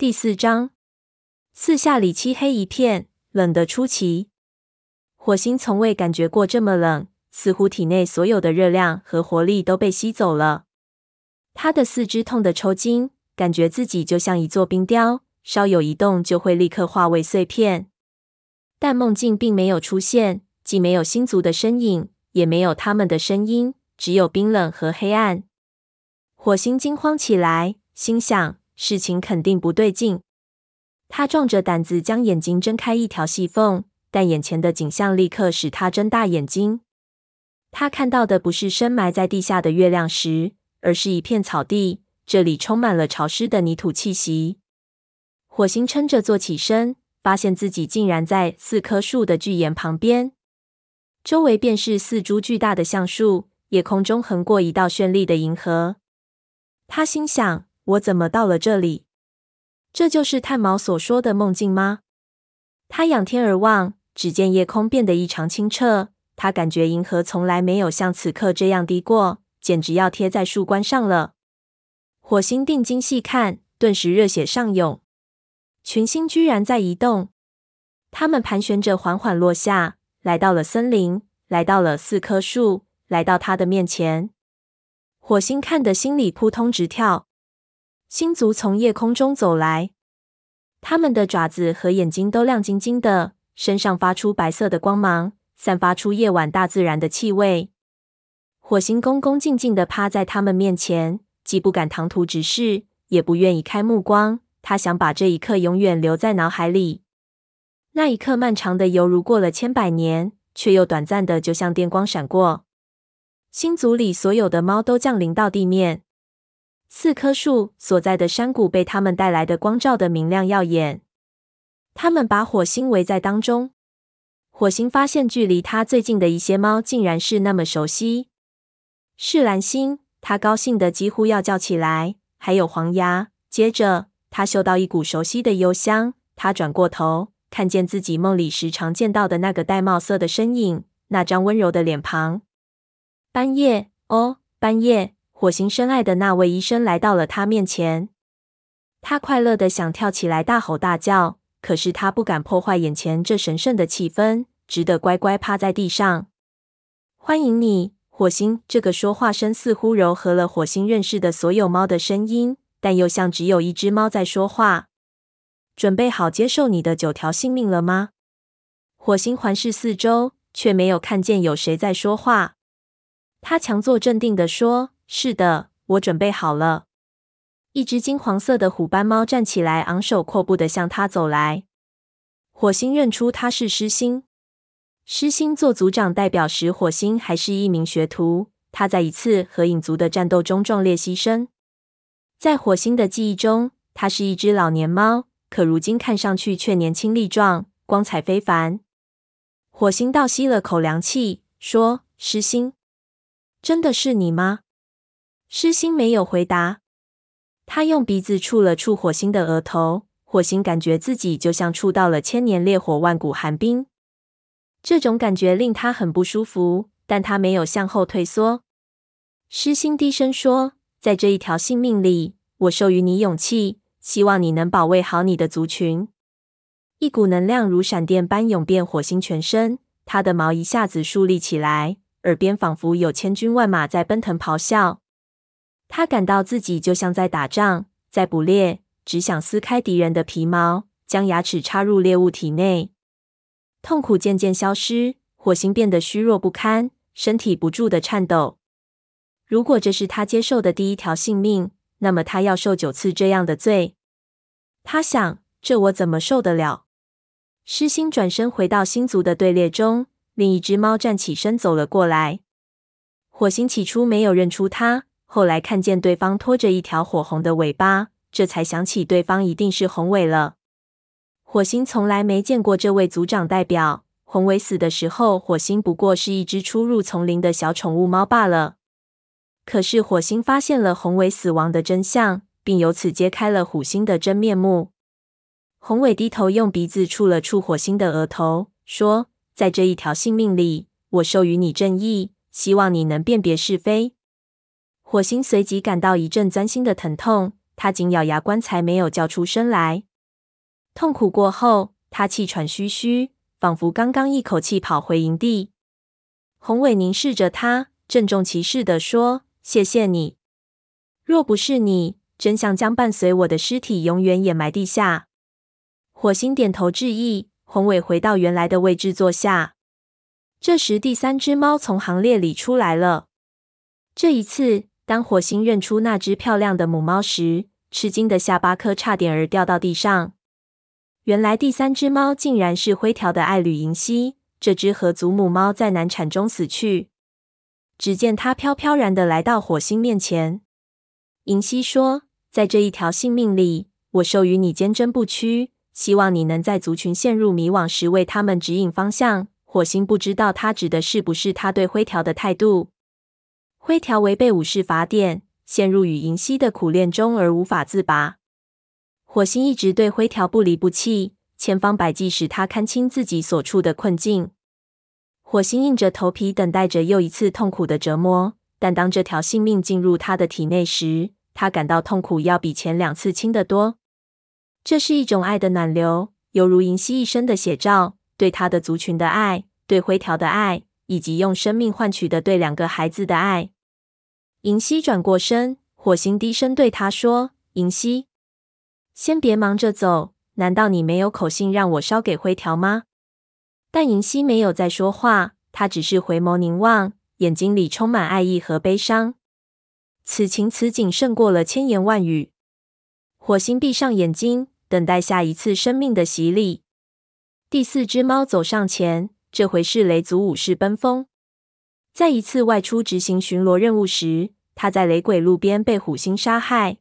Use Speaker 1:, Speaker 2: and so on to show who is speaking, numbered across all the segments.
Speaker 1: 第四章，四下里漆黑一片，冷得出奇。火星从未感觉过这么冷，似乎体内所有的热量和活力都被吸走了。他的四肢痛得抽筋，感觉自己就像一座冰雕，稍有移动就会立刻化为碎片。但梦境并没有出现，既没有星族的身影，也没有他们的声音，只有冰冷和黑暗。火星惊慌起来，心想事情肯定不对劲。他壮着胆子将眼睛睁开一条细缝，但眼前的景象立刻使他睁大眼睛。他看到的不是深埋在地下的月亮石，而是一片草地，这里充满了潮湿的泥土气息。火星撑着坐起身，发现自己竟然在四棵树的巨岩旁边，周围便是四株巨大的橡树，夜空中横过一道绚丽的银河。他心想：我怎么到了这里？这就是炭毛所说的梦境吗？他仰天而望，只见夜空变得异常清澈。他感觉银河从来没有像此刻这样低过，简直要贴在树冠上了。火星定睛细看，顿时热血上涌。群星居然在移动，它们盘旋着缓缓落下，来到了森林，来到了四棵树，来到他的面前。火星看得心里扑通直跳。星族从夜空中走来，他们的爪子和眼睛都亮晶晶的，身上发出白色的光芒。散发出夜晚大自然的气味。火星恭恭敬敬地趴在他们面前，既不敢唐突直视，也不愿移开目光。他想把这一刻永远留在脑海里。那一刻漫长的犹如过了千百年，却又短暂的，就像电光闪过。星族里所有的猫都降临到地面。四棵树所在的山谷被他们带来的光照得明亮耀眼。他们把火星围在当中。火星发现，距离他最近的一些猫竟然是那么熟悉。是蓝星，他高兴得几乎要叫起来。还有黄牙。接着，他嗅到一股熟悉的幽香。他转过头，看见自己梦里时常见到的那个玳瑁色的身影，那张温柔的脸庞。半夜，哦，半夜！火星深爱的那位医生来到了他面前。他快乐的想跳起来，大吼大叫。可是他不敢破坏眼前这神圣的气氛，只得乖乖趴在地上。欢迎你，火星。这个说话声似乎糅合了火星认识的所有猫的声音，但又像只有一只猫在说话。准备好接受你的九条性命了吗？火星环视四周，却没有看见有谁在说话。他强作镇定地说：“是的，我准备好了。”一只金黄色的虎斑猫站起来，昂首阔步地向他走来。火星认出他是狮星。狮星做族长代表时，火星还是一名学徒。他在一次和影族的战斗中壮烈牺牲。在火星的记忆中，他是一只老年猫，可如今看上去却年轻力壮，光彩非凡。火星倒吸了口凉气，说：“狮星，真的是你吗？”狮心没有回答。他用鼻子触了触火星的额头，火星感觉自己就像触到了千年烈火、万古寒冰。这种感觉令他很不舒服，但他没有向后退缩。狮心低声说：“在这一条性命里，我授予你勇气，希望你能保卫好你的族群。”一股能量如闪电般涌遍火星全身，他的毛一下子竖立起来，耳边仿佛有千军万马在奔腾咆哮。他感到自己就像在打仗，在捕猎，只想撕开敌人的皮毛，将牙齿插入猎物体内。痛苦渐渐消失，火星变得虚弱不堪，身体不住地颤抖。如果这是他接受的第一条性命，那么他要受九次这样的罪。他想：这我怎么受得了？狮星转身回到星族的队列中，另一只猫站起身走了过来。火星起初没有认出他。后来看见对方拖着一条火红的尾巴，这才想起对方一定是红尾了。火星从来没见过这位族长代表。红尾死的时候，火星不过是一只初入丛林的小宠物猫罢了。可是火星发现了红尾死亡的真相，并由此揭开了虎星的真面目。红尾低头用鼻子触了触火星的额头，说：“在这一条性命里，我授予你正义，希望你能辨别是非。”火星随即感到一阵钻心的疼痛，他紧咬牙关，才没有叫出声来。痛苦过后，他气喘吁吁，仿佛刚刚一口气跑回营地。宏伟凝视着他，郑重其事地说：“谢谢你。若不是你，真相将伴随我的尸体永远掩埋地下。”火星点头致意，宏伟回到原来的位置坐下。这时，第三只猫从行列里出来了。这一次，当火星认出那只漂亮的母猫时，吃惊的下巴頦差点儿掉到地上。原来，第三只猫竟然是灰条的爱侣银溪。这只和祖母猫在难产中死去。只见它飘飘然的来到火星面前。银溪说：“在这一条性命里，我授予你坚贞不屈，希望你能在族群陷入迷惘时为他们指引方向。”火星不知道他指的是不是他对灰条的态度。灰条违背武士法典，陷入与银溪的苦恋中而无法自拔。火星一直对灰条不离不弃，千方百计使他看清自己所处的困境。火星硬着头皮等待着又一次痛苦的折磨，但当这条性命进入他的体内时，他感到痛苦要比前两次轻得多。这是一种爱的暖流，犹如银溪一生的写照。对他的族群的爱，对灰条的爱，以及用生命换取的对两个孩子的爱。银溪转过身，火星低声对他说：“银溪，先别忙着走，难道你没有口信让我捎给灰条吗？”但银溪没有再说话，他只是回眸凝望，眼睛里充满爱意和悲伤。此情此景胜过了千言万语。火星闭上眼睛，等待下一次生命的洗礼。第四只猫走上前，这回是雷族武士奔风。在一次外出执行巡逻任务时，他在雷鬼路边被虎星杀害。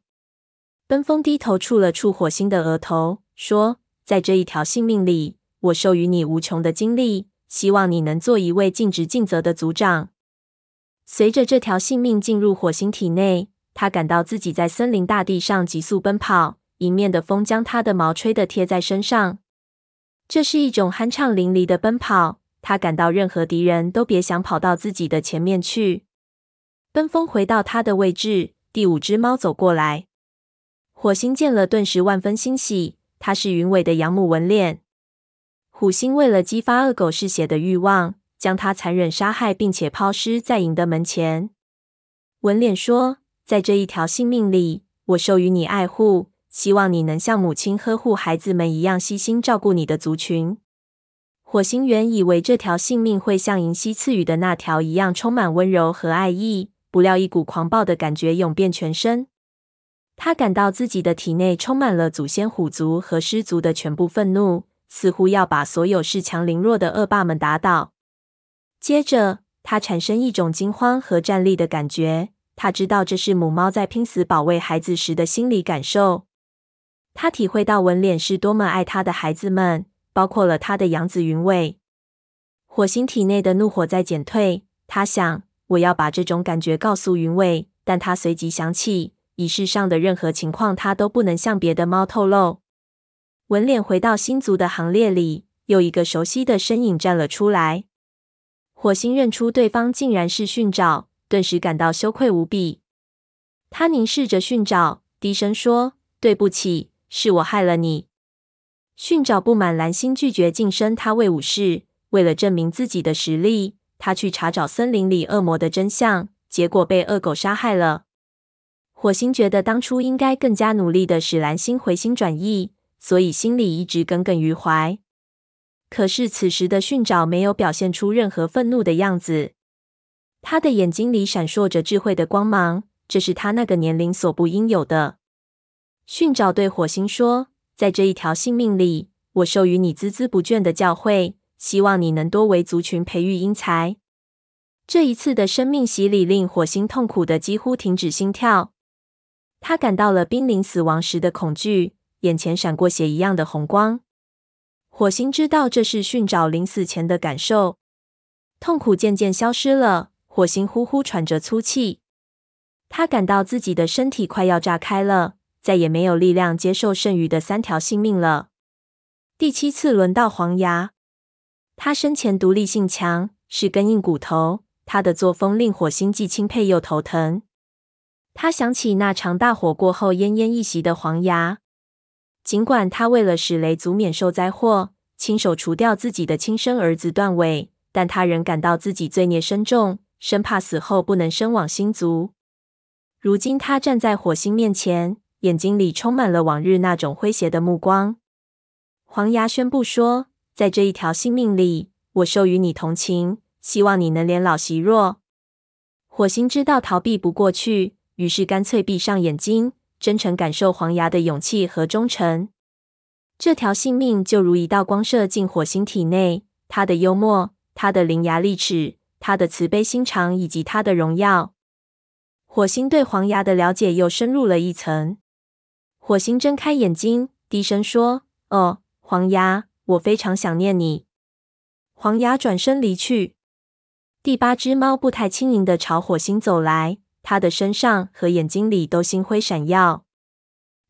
Speaker 1: 奔风低头触了触火星的额头，说：“在这一条性命里，我授予你无穷的精力，希望你能做一位尽职尽责的族长。”随着这条性命进入火星体内，他感到自己在森林大地上急速奔跑，迎面的风将他的毛吹得贴在身上。这是一种酣畅淋漓的奔跑，他感到任何敌人都别想跑到自己的前面去。奔风回到他的位置，第五只猫走过来，火星见了顿时万分欣喜。他是云尾的养母纹脸。虎星为了激发恶狗嗜血的欲望，将它残忍杀害，并且抛尸在营的门前。纹脸说：“在这一条性命里，我授予你爱护。”希望你能像母亲呵护孩子们一样细心照顾你的族群。火星原以为这条性命会像银溪赐予的那条一样充满温柔和爱意，不料一股狂暴的感觉涌遍全身。他感到自己的体内充满了祖先虎族和狮族的全部愤怒，似乎要把所有恃强凌弱的恶霸们打倒。接着，他产生一种惊慌和战栗的感觉。他知道这是母猫在拼死保卫孩子时的心理感受。他体会到纹脸是多么爱他的孩子们，包括了他的养子云尾。火星体内的怒火在减退，他想：我要把这种感觉告诉云尾。但他随即想起，仪式上的任何情况，他都不能向别的猫透露。纹脸回到星族的行列里，又一个熟悉的身影站了出来。火星认出对方竟然是训爪，顿时感到羞愧无比。他凝视着训爪，低声说：“对不起。”是我害了你。训爪不满蓝星拒绝晋升他为武士，为了证明自己的实力，他去查找森林里恶魔的真相，结果被恶狗杀害了。火星觉得当初应该更加努力的使蓝星回心转意，所以心里一直耿耿于怀。可是此时的训爪没有表现出任何愤怒的样子，他的眼睛里闪烁着智慧的光芒，这是他那个年龄所不应有的。训爪对火星说：“在这一条性命里，我授予你孜孜不倦的教诲，希望你能多为族群培育英才。”这一次的生命洗礼令火星痛苦的几乎停止心跳，他感到了濒临死亡时的恐惧，眼前闪过血一样的红光。火星知道这是寻找临死前的感受，痛苦渐渐消失了。火星呼呼喘着粗气，他感到自己的身体快要炸开了。再也没有力量接受剩余的三条性命了。第七次轮到黄牙，他生前独立性强，是根硬骨头。他的作风令火星既钦佩又头疼。他想起那场大火过后奄奄一息的黄牙，尽管他为了使雷族免受灾祸，亲手除掉自己的亲生儿子断尾，但他仍感到自己罪孽深重，生怕死后不能生往星族。如今他站在火星面前，眼睛里充满了往日那种诙谐的目光。黄牙宣布说：“在这一条性命里，我授予你同情，希望你能怜老惜弱。”火星知道逃避不过去，于是干脆闭上眼睛，真诚感受黄牙的勇气和忠诚。这条性命就如一道光射进火星体内，他的幽默，他的伶牙俐齿，他的慈悲心肠，以及他的荣耀。火星对黄牙的了解又深入了一层。火星睁开眼睛，低声说：“哦，黄牙，我非常想念你。”黄牙转身离去。第八只猫步态轻盈地朝火星走来，它的身上和眼睛里都星辉闪耀。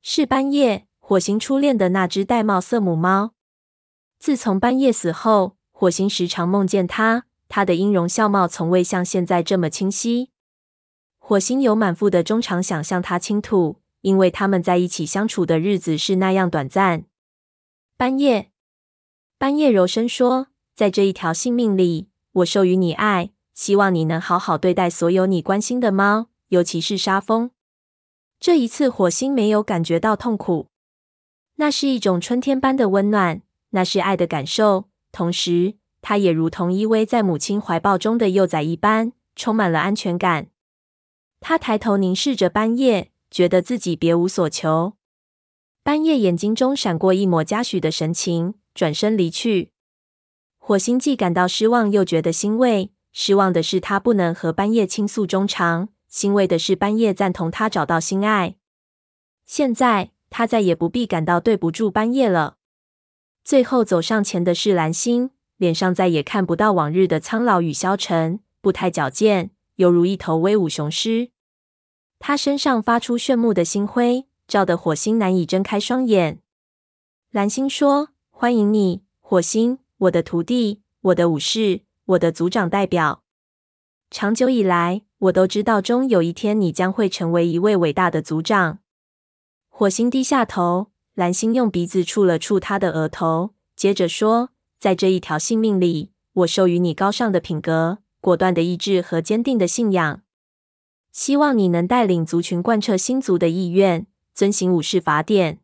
Speaker 1: 是半夜，火星初恋的那只玳瑁色母猫。自从半夜死后，火星时常梦见它，它的音容笑貌从未像现在这么清晰。火星有满腹的衷肠想向它倾吐，因为他们在一起相处的日子是那样短暂。半夜，半夜柔声说：“在这一条性命里。”我授予你爱，希望你能好好对待所有你关心的猫，尤其是沙蜂。这一次，火星没有感觉到痛苦，那是一种春天般的温暖，那是爱的感受。同时，它也如同依偎在母亲怀抱中的幼崽一般，充满了安全感。他抬头凝视着半夜，觉得自己别无所求。斑叶眼睛中闪过一抹嘉许的神情，转身离去。火星既感到失望，又觉得欣慰。失望的是他不能和斑叶倾诉衷肠；欣慰的是斑叶赞同他找到心爱。现在他再也不必感到对不住斑叶了。最后走上前的是蓝星，脸上再也看不到往日的苍老与消沉，步态矫健，犹如一头威武雄狮。他身上发出炫目的星辉，照得火星难以睁开双眼。蓝星说：“欢迎你，火星。”我的徒弟，我的武士，我的族长代表。长久以来，我都知道，终有一天你将会成为一位伟大的族长。火星低下头，蓝星用鼻子触了触他的额头，接着说：“在这一条性命里，我授予你高尚的品格、果断的意志和坚定的信仰。希望你能带领族群贯彻星族的意愿，遵行武士法典。”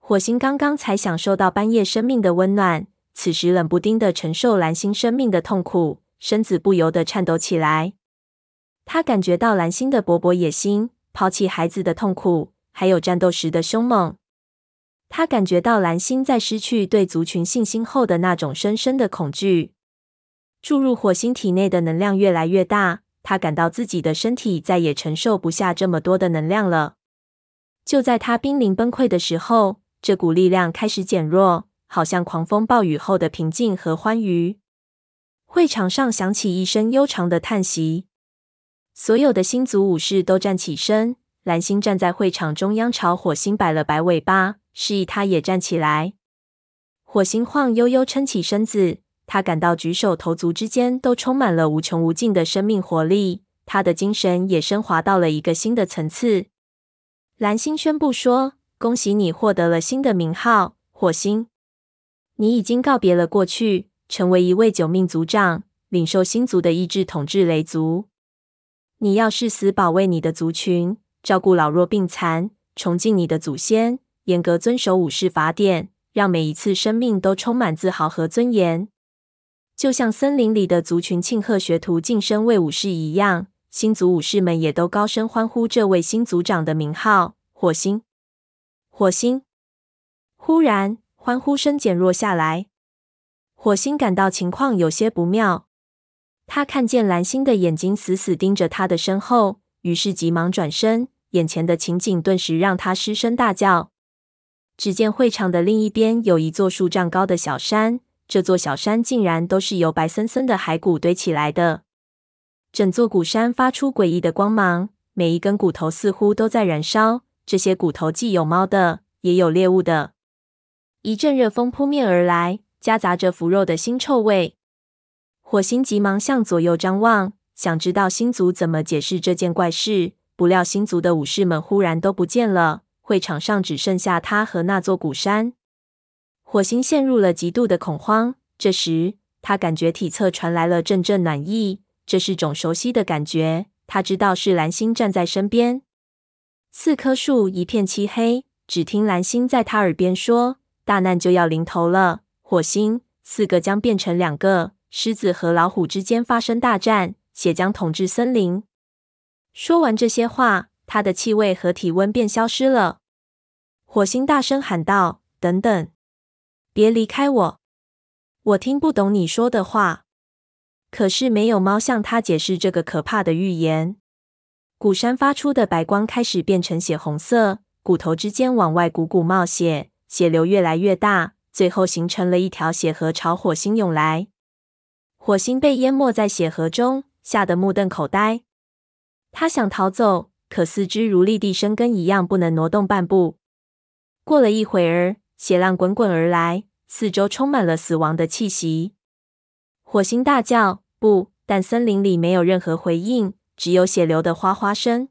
Speaker 1: 火星刚刚才享受到斑叶生命的温暖。此时冷不丁的承受蓝星生命的痛苦，身子不由得颤抖起来。他感觉到蓝星的勃勃野心，抛弃孩子的痛苦，还有战斗时的凶猛。他感觉到蓝星在失去对族群信心后的那种深深的恐惧。注入火星体内的能量越来越大，他感到自己的身体再也承受不下这么多的能量了。就在他濒临崩溃的时候，这股力量开始减弱。好像狂风暴雨后的平静和欢愉。会场上响起一声悠长的叹息，所有的星族武士都站起身。蓝星站在会场中央，朝火星摆了摆尾巴，示意他也站起来。火星晃悠悠撑起身子，他感到举手投足之间都充满了无穷无尽的生命活力，他的精神也升华到了一个新的层次。蓝星宣布说：“恭喜你获得了新的名号，火星。”你已经告别了过去，成为一位九命族长，领受星族的意志，统治雷族。你要誓死保卫你的族群，照顾老弱病残，崇敬你的祖先，严格遵守武士法典，让每一次生命都充满自豪和尊严。就像森林里的族群庆贺学徒晋升为武士一样，新族武士们也都高声欢呼这位新族长的名号——火星。火星。忽然。欢呼声减弱下来，火星感到情况有些不妙。他看见蓝星的眼睛死死盯着他的身后，于是急忙转身。眼前的情景顿时让他失声大叫。只见会场的另一边有一座数丈高的小山，这座小山竟然都是由白森森的骸骨堆起来的。整座古山发出诡异的光芒，每一根骨头似乎都在燃烧。这些骨头既有猫的，也有猎物的。一阵热风扑面而来，夹杂着腐肉的腥臭味。火星急忙向左右张望，想知道星族怎么解释这件怪事。不料星族的武士们忽然都不见了，会场上只剩下他和那座古山。火星陷入了极度的恐慌。这时，他感觉体侧传来了阵阵暖意，这是种熟悉的感觉。他知道是蓝星站在身边。四棵树一片漆黑，只听蓝星在他耳边说：“大难就要临头了，火星，四个将变成两个，狮子和老虎之间发生大战，血将统治森林。”说完这些话，他的气味和体温便消失了。火星大声喊道：“等等，别离开我！我听不懂你说的话。”可是没有猫向他解释这个可怕的预言。古山发出的白光开始变成血红色，骨头之间往外汩汩冒血，血流越来越大，最后形成了一条血河，朝火星涌来。火星被淹没在血河中，吓得目瞪口呆。他想逃走，可四肢如立地生根一样，不能挪动半步。过了一会儿，血浪滚滚而来，四周充满了死亡的气息。火星大叫：“不！”但森林里没有任何回应，只有血流的哗哗声。